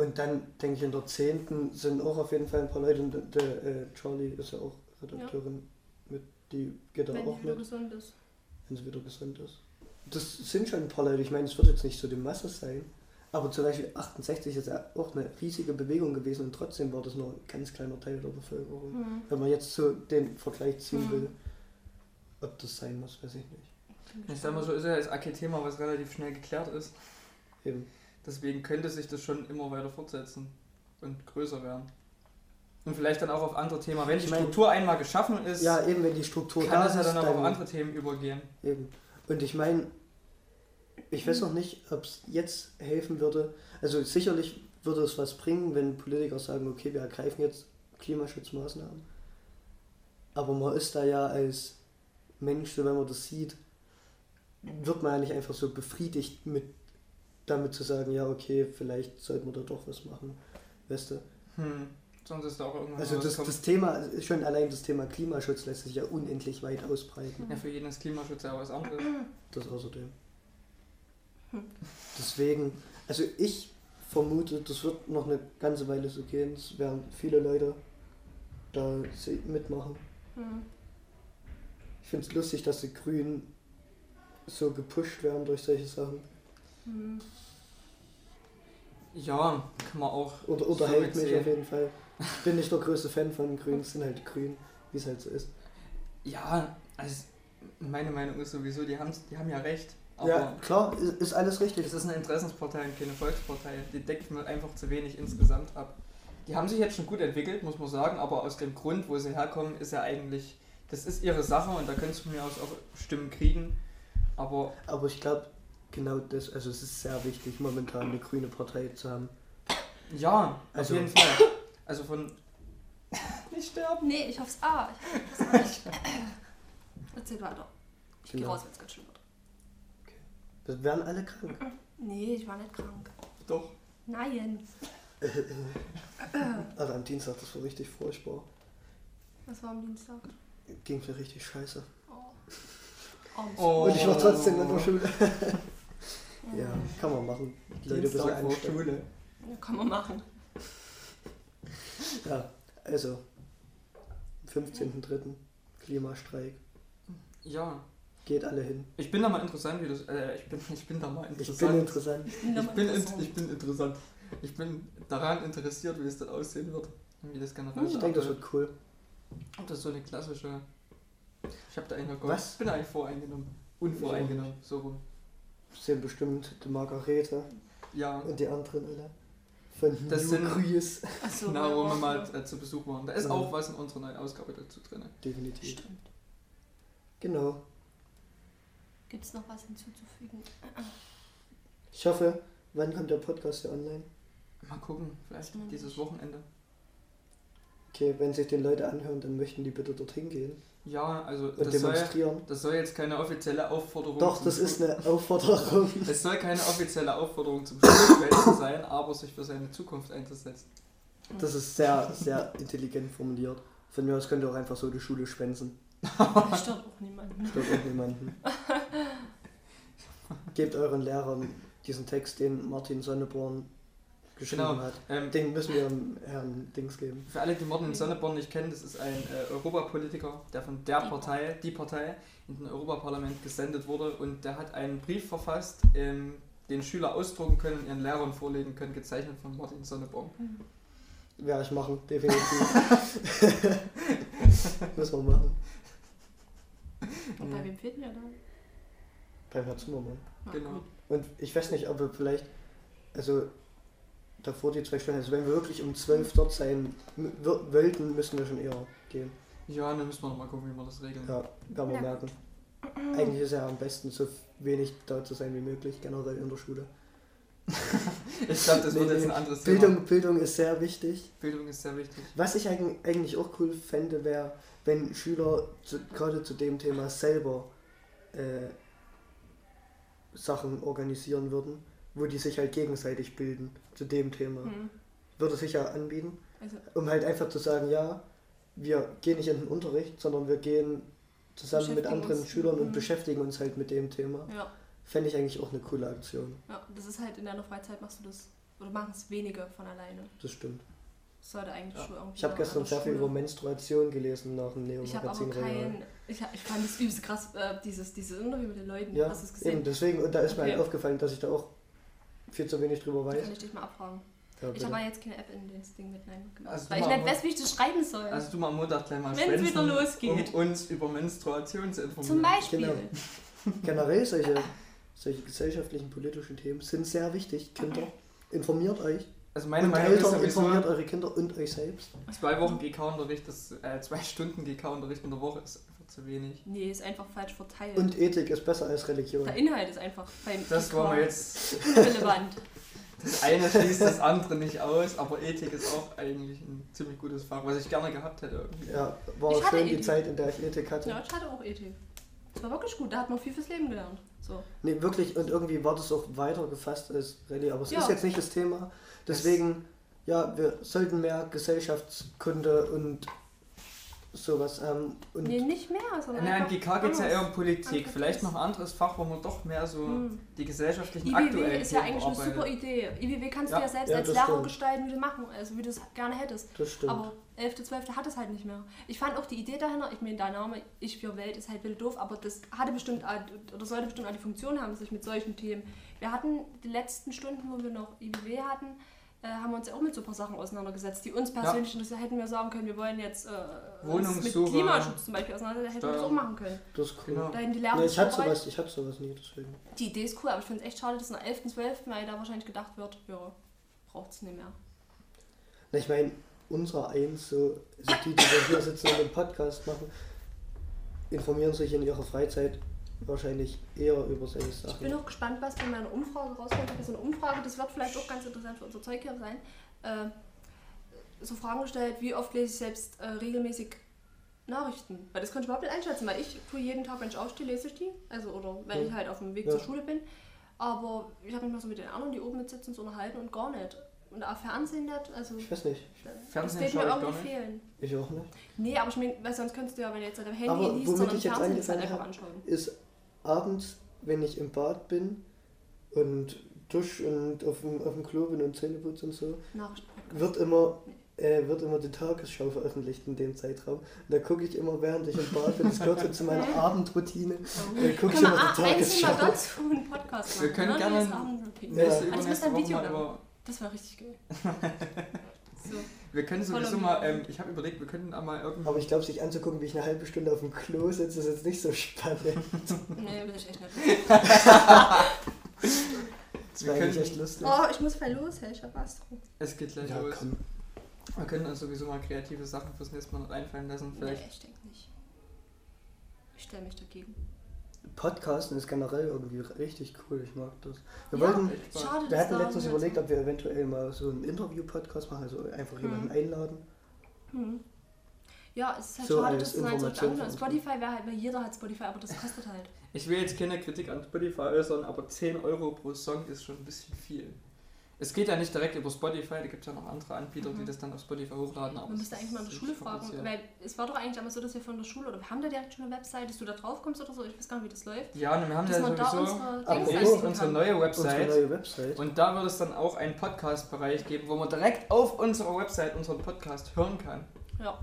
S1: Und dann denke ich, in der 10. sind auch auf jeden Fall ein paar Leute. Und der, der äh, Charlie ist ja auch Redakteurin mit, die geht da
S4: wenn
S1: auch
S4: die wieder
S1: mit,
S4: gesund ist.
S1: wenn sie wieder gesund ist. Das sind schon ein paar Leute. Ich meine, es wird jetzt nicht so die Masse sein. Aber zum Beispiel 68 ist ja auch eine riesige Bewegung gewesen und trotzdem war das nur ein ganz kleiner Teil der Bevölkerung.
S4: Hm.
S1: Wenn man jetzt so den Vergleich ziehen
S4: Mhm.
S1: will, ob das sein muss, weiß ich nicht.
S3: Ich sag mal so, ist ja jetzt ein Thema, was relativ schnell geklärt ist.
S1: Eben.
S3: Deswegen könnte sich das schon immer weiter fortsetzen und größer werden. Und vielleicht dann auch auf andere Themen. Wenn
S1: Ich
S3: die
S1: mein-
S3: Struktur einmal geschaffen ist,
S1: Ja, eben, wenn die Struktur
S3: kann
S1: da
S3: das ja
S1: ist,
S3: dann auch auf andere Themen übergehen.
S1: Eben. Und ich meine, ich weiß noch nicht, ob es jetzt helfen würde. Also sicherlich würde es was bringen, wenn Politiker sagen, okay, wir ergreifen jetzt Klimaschutzmaßnahmen. Aber man ist da ja als Mensch, so wenn man das sieht, wird man ja nicht einfach so befriedigt mit damit zu sagen, ja, okay, vielleicht sollten wir da doch was machen. Weißt du?
S3: Hm. Sonst ist da auch irgendwann
S1: Also das, das Thema, schon allein das Thema Klimaschutz lässt sich ja unendlich weit ausbreiten.
S3: Ja, für jeden ist Klimaschutz ja was anderes.
S1: Das außerdem. Deswegen, also ich vermute, das wird noch eine ganze Weile so gehen. Es werden viele Leute da mitmachen.
S4: Hm.
S1: Ich finde es lustig, dass die Grünen so gepusht werden durch solche Sachen.
S4: Hm.
S3: Ja, kann man auch.
S1: Oder
S3: so
S1: unterhält mich
S3: mitsehen.
S1: auf jeden Fall. Ich bin nicht der größte Fan von Grünen, es sind halt Grün, wie es halt so ist.
S3: Ja, also Meine Meinung ist sowieso, die, haben's, die haben ja recht. Aber
S1: Ja, klar, ist, ist alles richtig.
S3: es ist eine Interessenspartei und keine Volkspartei. Die deckt mir einfach zu wenig insgesamt ab. Die haben sich jetzt schon gut entwickelt, muss man sagen, aber aus dem Grund, wo sie herkommen, ist ja eigentlich, das ist ihre Sache und da können sie von mir aus auch Stimmen kriegen. Aber
S1: Aber ich glaube, genau das, also es ist sehr wichtig, momentan eine grüne Partei zu haben.
S3: ja,
S1: Also-
S3: auf jeden Fall. Also von. Nicht sterben.
S4: Nee, ich hoff's. Ah, ich hoffe es nicht. Erzähl weiter. Ich gehe
S1: Genau.
S4: raus, wenn es ganz schlimm wird.
S1: Wir werden alle krank.
S4: Nee, ich war nicht krank.
S3: Doch.
S4: Nein.
S1: Also am Dienstag, das war richtig furchtbar.
S4: Was war am Dienstag?
S1: Ging mir richtig scheiße.
S4: Oh.
S3: Oh.
S1: Und ich war trotzdem in der Schule. Ja, kann man machen. Die Leute ein bisschen
S3: Dienstag vor
S1: anstecken.
S3: Schule.
S4: Ja, kann man machen.
S1: Ja, also, am 15.03. Klimastreik.
S3: Ja.
S1: Geht alle hin.
S3: Ich bin da mal interessant, wie das. Äh, ich, bin, ich bin da mal
S1: Ich
S3: interessant.
S1: bin interessant.
S4: Ich bin,
S3: Ich in,
S4: interessant.
S3: ich bin interessant. Ich bin daran interessiert, wie das dann aussehen wird. Und wie das generell
S1: Ich denke, das wird cool.
S3: Ob das so eine klassische. Ich habe da eigentlich noch
S1: Was?
S3: Ich bin eigentlich voreingenommen. Unvoreingenommen, so rum.
S1: Sehen bestimmt die Margarete
S3: Ja,
S1: und die anderen alle. Von
S3: Das
S1: New
S3: sind-
S1: Grüß.
S4: So,
S3: genau, wo
S4: ja.
S3: wir mal äh, zu Besuch waren. Da ist
S1: Mhm.
S3: auch was in unserer neuen Ausgabe dazu drin.
S1: Definitiv.
S4: Stimmt.
S1: Genau.
S4: Gibt es noch was hinzuzufügen?
S1: Ich hoffe, wann kommt der Podcast hier online?
S3: Mal gucken, vielleicht dieses Wochenende.
S1: Okay, wenn sich die Leute anhören, dann möchten die bitte dorthin gehen
S3: Ja, also
S1: und
S3: das soll,
S1: demonstrieren.
S3: das soll jetzt keine offizielle Aufforderung
S1: Doch, das ist eine Aufforderung.
S3: Es soll keine offizielle Aufforderung zum Schulwälzen sein, aber sich für seine Zukunft einzusetzen.
S1: Das ist sehr, sehr intelligent formuliert. Von mir aus könnt ihr auch einfach so die Schule schwänzen.
S4: Das stört auch niemanden.
S1: Stört auch niemanden. Gebt euren Lehrern diesen Text, den Martin Sonneborn geschrieben
S3: Genau.
S1: hat.
S3: Ähm,
S1: Den müssen wir Herrn Dings geben.
S3: Für alle, die Martin Sonneborn nicht kennen, das ist ein äh, Europapolitiker, der von der Partei, die Partei, in den Europaparlament gesendet wurde und der hat einen Brief verfasst, ähm, den Schüler ausdrucken können ihren Lehrern vorlegen können, gezeichnet von Martin Sonneborn.
S1: Werde ich machen, definitiv. Müssen wir machen.
S4: Und bei wem fehlt mir da?
S1: Beim Herrn Zimmermann.
S4: Na,
S3: Genau.
S1: Und ich weiß nicht, ob wir vielleicht, also davor die zwei Stunden, also wenn wir wirklich um 12 dort sein wollten, müssen wir schon eher gehen.
S3: Ja, dann müssen wir nochmal gucken, wie wir das regeln.
S1: Ja, werden wir
S4: Ja.
S1: merken. Eigentlich ist ja am besten so wenig da zu sein wie möglich, generell in der Schule.
S3: Ich glaube, das wird
S1: Nee,
S3: jetzt ein anderes Thema.
S1: Bildung, Bildung ist sehr wichtig.
S3: Bildung ist sehr wichtig.
S1: Was ich eigen- eigentlich auch cool fände, wäre, wenn Schüler zu, gerade zu dem Thema selber äh, Sachen organisieren würden, wo die sich halt gegenseitig bilden zu dem Thema.
S4: Hm.
S1: Würde sich ja anbieten,
S4: Also,
S1: um halt einfach zu sagen, ja, wir gehen nicht in den Unterricht, sondern wir gehen zusammen mit anderen
S4: uns.
S1: Schülern und
S4: Mhm.
S1: beschäftigen uns halt mit dem Thema.
S4: ja,
S1: Fände ich eigentlich auch eine coole Aktion.
S4: ja, das ist halt in deiner Freizeit machst du das, oder machen es wenige von alleine.
S1: Das stimmt.
S4: Das sollte eigentlich
S3: Ja.
S4: schon irgendwie.
S1: Ich habe gestern sehr viel
S4: Schule.
S1: über Menstruation gelesen nach dem
S4: Ich habe aber kein. Ich, hab- ich fand das übelst krass, äh, dieses, dieses Interview mit den Leuten.
S1: Ja,
S4: Hast du es gesehen?
S1: eben deswegen, und da ist mir
S4: Okay.
S1: halt aufgefallen, dass ich da auch viel zu wenig drüber weiß.
S4: Kann ich dich mal abfragen.
S1: Ja,
S4: Ich habe aber jetzt keine App in das Ding mit reingemacht.
S3: Also
S4: weil ich nicht weiß, wie ich das schreiben soll.
S3: Also du mal am Montag gleich mal
S4: Wenn's
S3: schwänzen,
S4: wieder losgeht.
S3: um uns über Menstruation zu informieren.
S4: Zum Beispiel.
S1: Genau. Generell solche, solche gesellschaftlichen, politischen Themen sind sehr wichtig. Kinder, informiert euch.
S3: Also meine
S1: und
S3: Meinung ist
S1: Eltern
S3: sowieso,
S1: informiert eure Kinder und euch selbst.
S3: zwei Wochen GK-Unterricht, ist, äh, zwei Stunden GK-Unterricht in der Woche ist zu wenig.
S4: Nee, ist einfach falsch verteilt.
S1: Und Ethik ist besser als Religion.
S4: der Inhalt ist einfach beim
S3: Das war mir jetzt,
S4: relevant.
S3: das eine schließt das andere nicht aus, aber Ethik ist auch eigentlich ein ziemlich gutes Fach, was ich gerne gehabt hätte irgendwie.
S1: Ja, war
S4: Ich
S1: schön die
S4: Ethik.
S1: Zeit, in der ich Ethik hatte.
S4: Ja, ich hatte auch Ethik. Das war wirklich gut, da hat man viel fürs Leben gelernt. So.
S1: Nee, wirklich, und irgendwie war das auch weiter gefasst als Rallye, aber es
S4: Ja.
S1: ist jetzt nicht das Thema. Deswegen, ja, wir sollten mehr Gesellschaftskunde und sowas haben. Und
S4: Nee, nicht mehr, sondern
S3: In der
S4: einfach
S3: GK geht es ja eher um. Politik, vielleicht noch ein anderes Fach, wo man doch mehr so
S4: Hm.
S3: die gesellschaftlichen
S4: IWW
S3: aktuellen
S4: ist ja
S3: Themen
S4: eigentlich eine super Idee. IWW kannst
S3: Ja,
S4: du ja selbst
S1: ja,
S4: als Lehrer
S1: stimmt.
S4: gestalten, wie du machen, also wie du es gerne hättest.
S1: das stimmt.
S4: Aber 11., 12. hat es halt nicht mehr. Ich fand auch die Idee dahinter, ich meine, der Name Ich für Welt ist halt wild doof, aber das hatte bestimmt oder sollte bestimmt auch die Funktion haben, sich mit solchen Themen. Wir hatten die letzten Stunden, wo wir noch IWW hatten, äh, haben wir uns ja auch mit so ein paar Sachen auseinandergesetzt, die uns persönlich interessieren. Hätten wir sagen können, wir wollen jetzt äh, mit. Klimaschutz zum Beispiel auseinandersetzen, hätten wir das auch machen können.
S1: Das ist cool.
S3: Genau.
S4: Da hätten die
S1: Nee,
S4: Lehrer
S1: ich hatte
S4: schon bereit.
S1: sowas, ich hatte sowas nie, deswegen.
S4: Die Idee ist cool, aber ich finde es echt schade, dass in der 11., 12., weil da wahrscheinlich gedacht wird, ja, braucht es nicht mehr.
S1: Na, ich meine, unser eins, so, so die, die wir hier sitzen und den Podcast machen, informieren sich in ihrer Freizeit wahrscheinlich eher über solche
S4: Ich bin
S1: Sachen.
S4: auch gespannt, was bei meiner Umfrage rauskommt. Ich habe so eine Umfrage, das wird vielleicht auch ganz interessant für unser Zeug hier sein. Äh, so Fragen gestellt, wie oft lese ich selbst äh, regelmäßig Nachrichten? Weil das kann ich überhaupt nicht einschätzen, weil ich tue jeden Tag, wenn ich aufstehe, lese ich die. Also, oder wenn
S1: Ja.
S4: ich halt auf dem Weg
S1: Ja.
S4: zur Schule bin. Aber ich habe mich mal so mit den anderen, die oben mit sitzen, so unterhalten und gar nicht. Und auch Fernsehen nicht. Also,
S1: Ich weiß nicht,
S4: das
S3: Fernsehen
S4: wird mir irgendwie fehlen.
S1: ich auch nicht.
S4: Nee, aber ich meine, weil sonst könntest du ja, wenn du jetzt an deinem Handy
S1: Aber
S4: liest,
S1: womit
S4: sondern
S1: ich jetzt
S4: Fernsehen das halt einfach
S1: habe,
S4: anschauen.
S1: ist abends, wenn ich im Bad bin und dusch und auf dem, auf dem Klo bin und Zähne putze und so, wird immer, äh, wird immer die Tagesschau veröffentlicht in dem Zeitraum. Und da gucke ich immer, während ich im Bad bin, das gehört so zu meiner Abendroutine, äh, gucke ich immer die
S4: ah, einzeln mal
S1: Tagesschau.
S4: dazu einen Podcast machen?
S3: Wir können
S4: ne?
S3: gerne
S4: Das.
S1: Ja.
S4: Also
S3: übernächste
S4: müsste ein Video
S3: mal über.
S4: Das wäre richtig geil. so.
S3: Wir können sowieso mal, ähm, ich habe überlegt, wir könnten auch mal irgendwie.
S1: Aber ich glaube, sich anzugucken, wie ich eine halbe Stunde auf dem Klo sitze, ist jetzt nicht so spannend.
S4: Nee, will ich echt nicht.
S1: Das
S3: Wir
S1: wäre eigentlich
S3: können-
S1: echt lustig.
S4: Oh, ich muss voll los, hey, ich hab was.
S3: Es geht gleich
S1: Ja,
S3: los.
S1: komm.
S3: Wir können uns sowieso mal kreative Sachen fürs nächste Mal noch einfallen lassen.
S4: Nee,
S3: Vielleicht.
S4: ich denke nicht. Ich stelle mich dagegen.
S1: Podcasten ist generell irgendwie richtig cool, ich mag das. Wir,
S4: Ja.
S1: wollten.
S4: Schade,
S1: wir hatten letztens überlegt, ob wir eventuell mal so einen Interview-Podcast machen, also einfach jemanden
S4: Mhm.
S1: einladen.
S4: Hm. Ja, es ist halt
S1: So
S4: schade, dass es halt so
S1: uns.
S4: Spotify wäre halt, weil jeder hat Spotify, aber das kostet halt.
S3: Ich will jetzt keine Kritik an Spotify äußern, aber 10 Euro pro Song ist schon ein bisschen viel. Es geht ja nicht direkt über Spotify, da gibt es ja noch andere Anbieter, die
S4: Mhm.
S3: das dann auf Spotify hochladen. Aber
S4: Man müsste eigentlich mal in der Schule fragen, weil es war doch eigentlich immer so, dass wir von der Schule, oder wir haben da direkt schon eine Website, dass du da drauf kommst oder so, ich weiß gar nicht, wie das läuft.
S3: Ja, und wir haben
S4: Dass
S3: ja
S4: da
S3: sowieso
S4: unsere einlegen
S3: unsere
S4: kann.
S3: neue
S1: Unsere
S3: Website.
S1: neue Website.
S3: Und da wird es dann auch einen Podcast-Bereich geben, wo man direkt auf unserer Website unseren Podcast hören kann.
S4: Ja.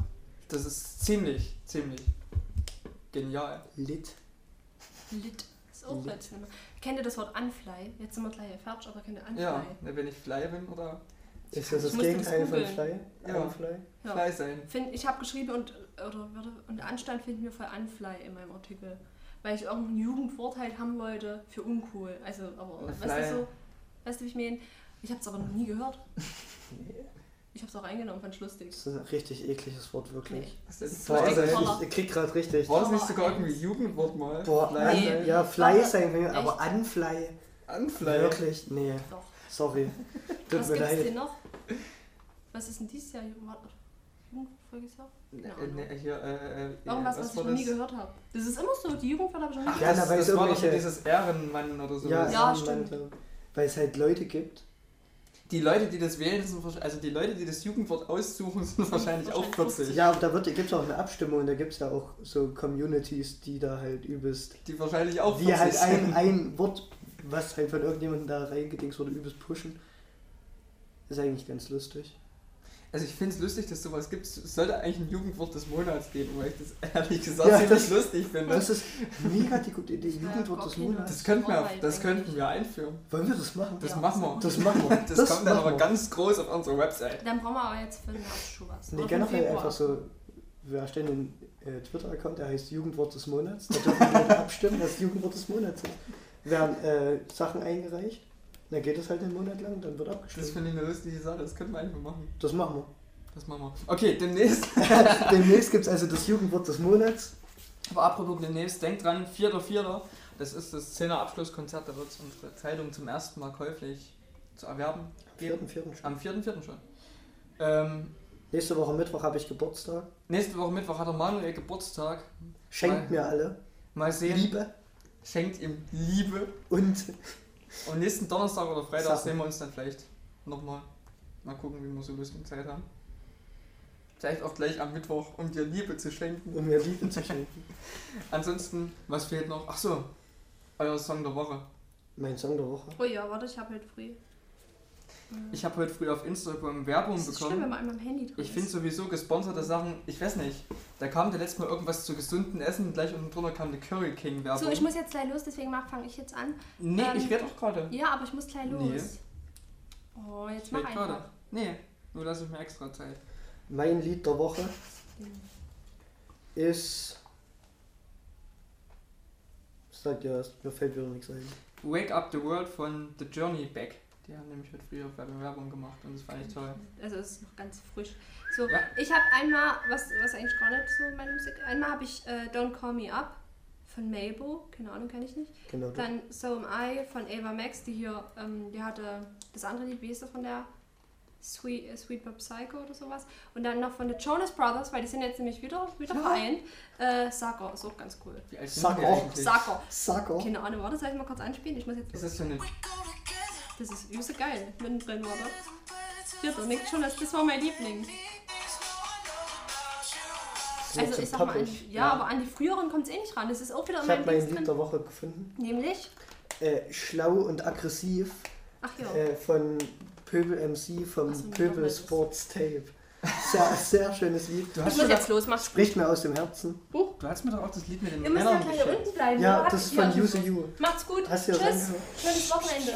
S3: Das ist ziemlich, ziemlich genial.
S1: Lit.
S4: Lit. Ist auch
S1: Lit.
S4: Kennt ihr das Wort Unfly? Jetzt sind wir gleich fertig, aber kennt ihr Unfly?
S3: Ja, ne, wenn ich Fly bin oder
S1: Ist das
S4: Ich
S1: das Gegenteil
S4: das
S1: von. Fly?
S3: Ja.
S1: Unfly?
S4: Ja.
S3: Fly sein.
S4: Find, ich habe geschrieben und, oder, und Anstand finden wir voll Unfly in meinem Artikel. Weil ich auch ein Jugendwort halt haben wollte für uncool. Also, aber weißt du so, weißt du, wie ich meine? Ich habe es aber noch nie gehört. Ich habe es auch eingenommen, fand ich lustig.
S1: Das ist ein richtig ekliges Wort, wirklich.
S4: Nee.
S3: Was ist
S4: So
S1: Boah,
S3: das?
S1: also, ich, ich krieg gerade richtig.
S3: War das nicht
S4: Aber
S3: sogar irgendwie Jugendwort mal?
S1: Boah, an,
S3: sein?
S1: ja, Fly
S4: Aber-
S1: sein,
S4: echt?
S1: aber Unfly.
S3: Unfly.
S1: Wirklich? Nee,
S4: Doch.
S1: sorry. Tut
S4: Was
S1: mir
S4: gibt's denn
S1: leid.
S4: noch? Was ist denn dieses Jahr? Warte, Jugendfolgesjahr?
S3: Nee,
S4: Keine Ahnung.
S3: nee, hier, äh, äh,
S4: Irgendwas, was,
S3: was
S4: ich noch nie
S3: das?
S4: gehört habe. Das ist immer so, die Jugendwörter habe ich noch nie
S3: Ach,
S1: Ja,
S3: das, das
S1: es
S3: war doch dieses Ehrenmann oder so.
S1: Ja,
S4: Ja, stimmt.
S1: Weil es halt Leute gibt.
S3: Die Leute, die das wählen, sind wahrscheinlich, also die Leute, die das Jugendwort aussuchen, sind wahrscheinlich auch
S4: Wahrscheinlich
S3: 40.
S1: Ja, aber da gibt es auch eine Abstimmung und da gibt es ja auch so Communities, die da halt übelst.
S3: Die wahrscheinlich auch
S1: Die
S3: 40
S1: halt ein, ein Wort, was halt von irgendjemandem da reingedingst wurde, übelst pushen. Ist eigentlich ganz lustig.
S3: Also ich finde es lustig, dass sowas gibt. Es sollte eigentlich ein Jugendwort des Monats geben, weil ich das ehrlich gesagt
S1: Ja,
S3: ziemlich
S1: das-
S3: lustig finde.
S1: Das ist mega die gute Idee.
S4: Ja,
S1: Jugendwort des Monats.
S3: Das könnten wir, das könnten wir einführen.
S1: Wollen wir das machen?
S3: Das
S4: Ja,
S3: machen wir.
S1: Das machen wir.
S3: Das, kommt dann aber
S1: wir.
S3: ganz groß auf unserer Website.
S4: Dann brauchen wir aber jetzt für den schon was.
S1: Nee, generell einfach so. Wir erstellen einen äh, Twitter-Account, der heißt Jugendwort des Monats. Da dürfen Leute abstimmen, was Jugendwort des Monats ist. Werden äh, Sachen eingereicht. Dann geht es halt einen Monat lang, dann wird
S3: Das
S1: abgestimmt.
S3: finde ich eine lustige Sache, das könnten wir einfach machen.
S1: Das machen
S3: Das machen wir. Okay, demnächst.
S1: wir. Demnächst gibt es also das Jugendwort des Monats.
S3: Aber apropos demnächst, denkt dran, 4.4. Das ist das 10er Abschlusskonzert, da wird es unsere Zeitung zum ersten Mal käuflich zu erwerben.
S1: Vierten, vierten schon.
S3: Am 4.4. schon. Ähm,
S1: Nächste Woche Mittwoch habe ich Geburtstag.
S3: nächste Woche Mittwoch hat der Manuel Geburtstag.
S1: Schenkt
S3: Mal-
S1: mir alle
S3: Mal sehen.
S1: Liebe
S3: Schenkt ihm Liebe.
S1: und
S3: Und nächsten Donnerstag oder Freitag
S1: Sachen.
S3: sehen wir uns dann vielleicht nochmal. Mal gucken, wie wir so Lust und Zeit haben. Vielleicht auch gleich am Mittwoch, um dir Liebe zu schenken.
S1: um mir Liebe zu schenken.
S3: Ansonsten, was fehlt noch? Ach so, euer Song der Woche.
S1: Mein Song der Woche.
S4: Oh ja, warte, ich habe heute früh.
S3: Ich habe heute früh auf Instagram Werbung
S4: Das ist schlimm, wenn
S3: bekommen.
S4: man einmal am Handy drin
S3: Ich finde sowieso gesponserte Sachen, ich weiß nicht. Da kam der letzte Mal irgendwas zu gesunden Essen, gleich unten drunter kam die Curry King Werbung.
S4: So, ich muss jetzt gleich los, deswegen fange ich jetzt an.
S3: nee,
S4: ähm,
S3: ich rede doch gerade.
S4: Ja, aber ich muss gleich los.
S3: Nee.
S4: Oh, jetzt
S3: Ich
S4: mach einfach.
S3: Nee, nur lasse ich mir extra Zeit.
S1: Mein Lied der Woche ist. Sag ja, mir fällt wieder nichts ein.
S3: Wake Up the World von The Journey Back. Die haben nämlich heute früher Werbung- Werbung gemacht und das fand ich toll.
S4: Also es ist noch ganz frisch. So,
S3: Ja.
S4: ich habe einmal, was, was eigentlich gar nicht so meine Musik, einmal habe ich äh, Don't Call Me Up von Mabel, keine Ahnung, kenne ich nicht.
S1: Genau.
S4: Dann So Am I von Ava Max, die hier, ähm, die hatte das andere Lied, wie ist das von der Sweet, äh, Sweet But Psycho oder sowas. Und dann noch von den Jonas Brothers, weil die sind jetzt nämlich wieder, wieder vereint. Äh, Sucker, ist auch ganz cool.
S3: Eigentlich?
S4: Sucker.
S1: Sucker.
S4: Keine Ahnung, warte, soll ich mal kurz anspielen? Ich muss jetzt
S3: Ist das so eine.
S4: Das ist übelst geil, mittendrin, warte. Hier, der Nick Jonas, das war mein Liebling.
S1: So
S4: Also ich sag mal, an, ja,
S3: Ja.
S4: aber an die früheren kommt es eh nicht ran. Das ist auch wieder
S1: Ich mein
S4: Dings
S1: Lied
S4: drin.
S1: der Woche gefunden.
S4: Nämlich,
S1: Äh, schlau und aggressiv
S4: ach ja,
S1: äh, von Pöbel MC vom
S4: so,
S1: Pöbel Sports Tape. Sehr, sehr schönes Lied.
S3: Du
S4: ich
S3: hast,
S4: muss
S3: mir
S4: jetzt los, mach's.
S1: Spricht mir aus dem Herzen.
S3: doch, du hast mir doch auch das Lied mit den
S4: Ihr müsst ja gleich unten bleiben.
S1: Ja, das ist von Use You.
S4: Macht's gut.
S1: Hast
S4: Tschüss. Schönes Wochenende.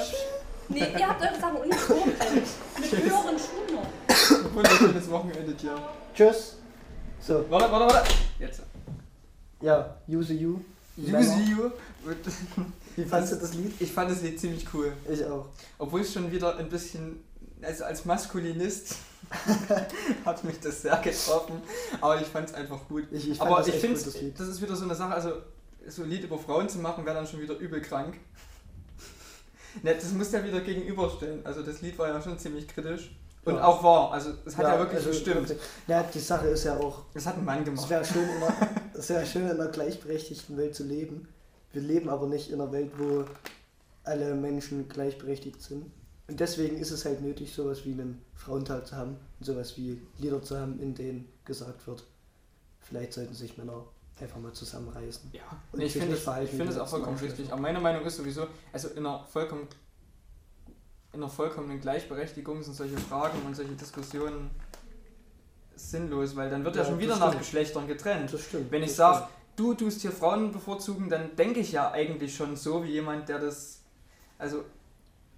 S4: Nee, ihr habt eure Sachen vorbereitet. Mit höheren Schuhen noch.
S3: Wunderschönes Wochenende dir.
S1: Tschüss. So,
S3: Warte, warte, warte. Jetzt.
S1: ja, Use You.
S3: Use you.
S1: Wie fandest du das Lied?
S3: Ich fand das Lied ziemlich cool.
S1: Ich auch.
S3: Obwohl es schon wieder ein bisschen, also als Maskulinist hat mich das sehr getroffen, aber ich fand es einfach gut.
S1: Ich, ich fand
S3: aber
S1: das
S3: ich finde,
S1: gut, das Lied.
S3: das ist wieder so eine Sache, also so ein Lied über Frauen zu machen, wäre dann schon wieder übel krank. Ne, das muss ja wieder gegenüberstellen. Also das Lied war ja schon ziemlich kritisch. Und
S1: Ja.
S3: auch wahr, also es hat ja, wirklich
S1: also
S3: gestimmt.
S1: Ja, die Sache ist ja auch,
S3: Das hat ein Mann
S1: es
S3: gemacht.
S1: wäre schön, in einer- es wäre schön, in einer gleichberechtigten Welt zu leben. Wir leben aber nicht in einer Welt, wo alle Menschen gleichberechtigt sind. Und deswegen ist es halt nötig, sowas wie einen Frauentag zu haben und sowas wie Lieder zu haben, in denen gesagt wird, vielleicht sollten sich Männer einfach mal zusammenreißen.
S3: Ja,
S1: Und
S3: nee, ich finde
S1: die
S3: das auch vollkommen richtig. Aber meine Meinung ist sowieso, also in einer vollkommen in einer vollkommenen Gleichberechtigung sind solche Fragen und solche Diskussionen sinnlos, weil dann wird ja,
S1: Ja,
S3: schon wieder nach. Geschlechtern getrennt.
S1: Das stimmt.
S3: Wenn ich sage, du tust hier Frauen bevorzugen, dann denke ich ja eigentlich schon so wie jemand, der das. Also,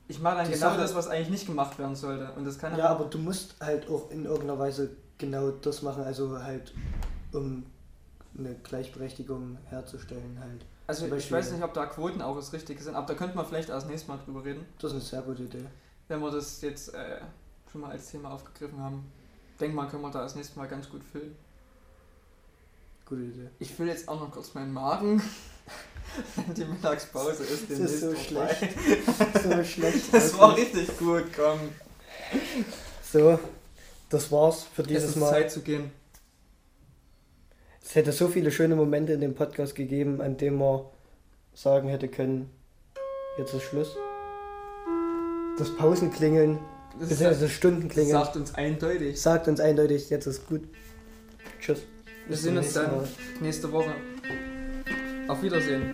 S3: ich mache dann
S1: Die
S3: genau
S1: Sache-
S3: das, was eigentlich nicht gemacht werden sollte. Und das kann.
S1: Ja, aber du musst halt auch in irgendeiner Weise genau das machen, also halt um eine Gleichberechtigung herzustellen halt.
S3: Also, ich weiß nicht, ob da Quoten auch das Richtige sind, aber da könnte man vielleicht erst nächstes Mal drüber reden.
S1: Das ist eine sehr gute Idee.
S3: wenn wir das jetzt äh, schon mal als Thema aufgegriffen haben. Denk mal, können wir da das nächste Mal ganz gut füllen.
S1: Gute Idee.
S3: Ich fülle jetzt auch noch kurz meinen Magen. Wenn die Mittagspause ist,
S1: Das ist so
S3: vorbei.
S1: schlecht. So schlecht.
S3: Das war richtig gut, komm.
S1: So, das war's für
S3: Es
S1: dieses
S3: ist
S1: Mal.
S3: Zeit zu gehen.
S1: Es hätte so viele schöne Momente in dem Podcast gegeben, an denen man sagen hätte können, jetzt ist Schluss. Das Pausenklingeln,
S3: Das
S1: beziehungsweise das Stundenklingeln,
S3: sagt uns eindeutig.
S1: sagt uns eindeutig, jetzt ist gut. Tschüss.
S3: Wir sehen uns dann
S1: Mal.
S3: nächste Woche. Auf Wiedersehen.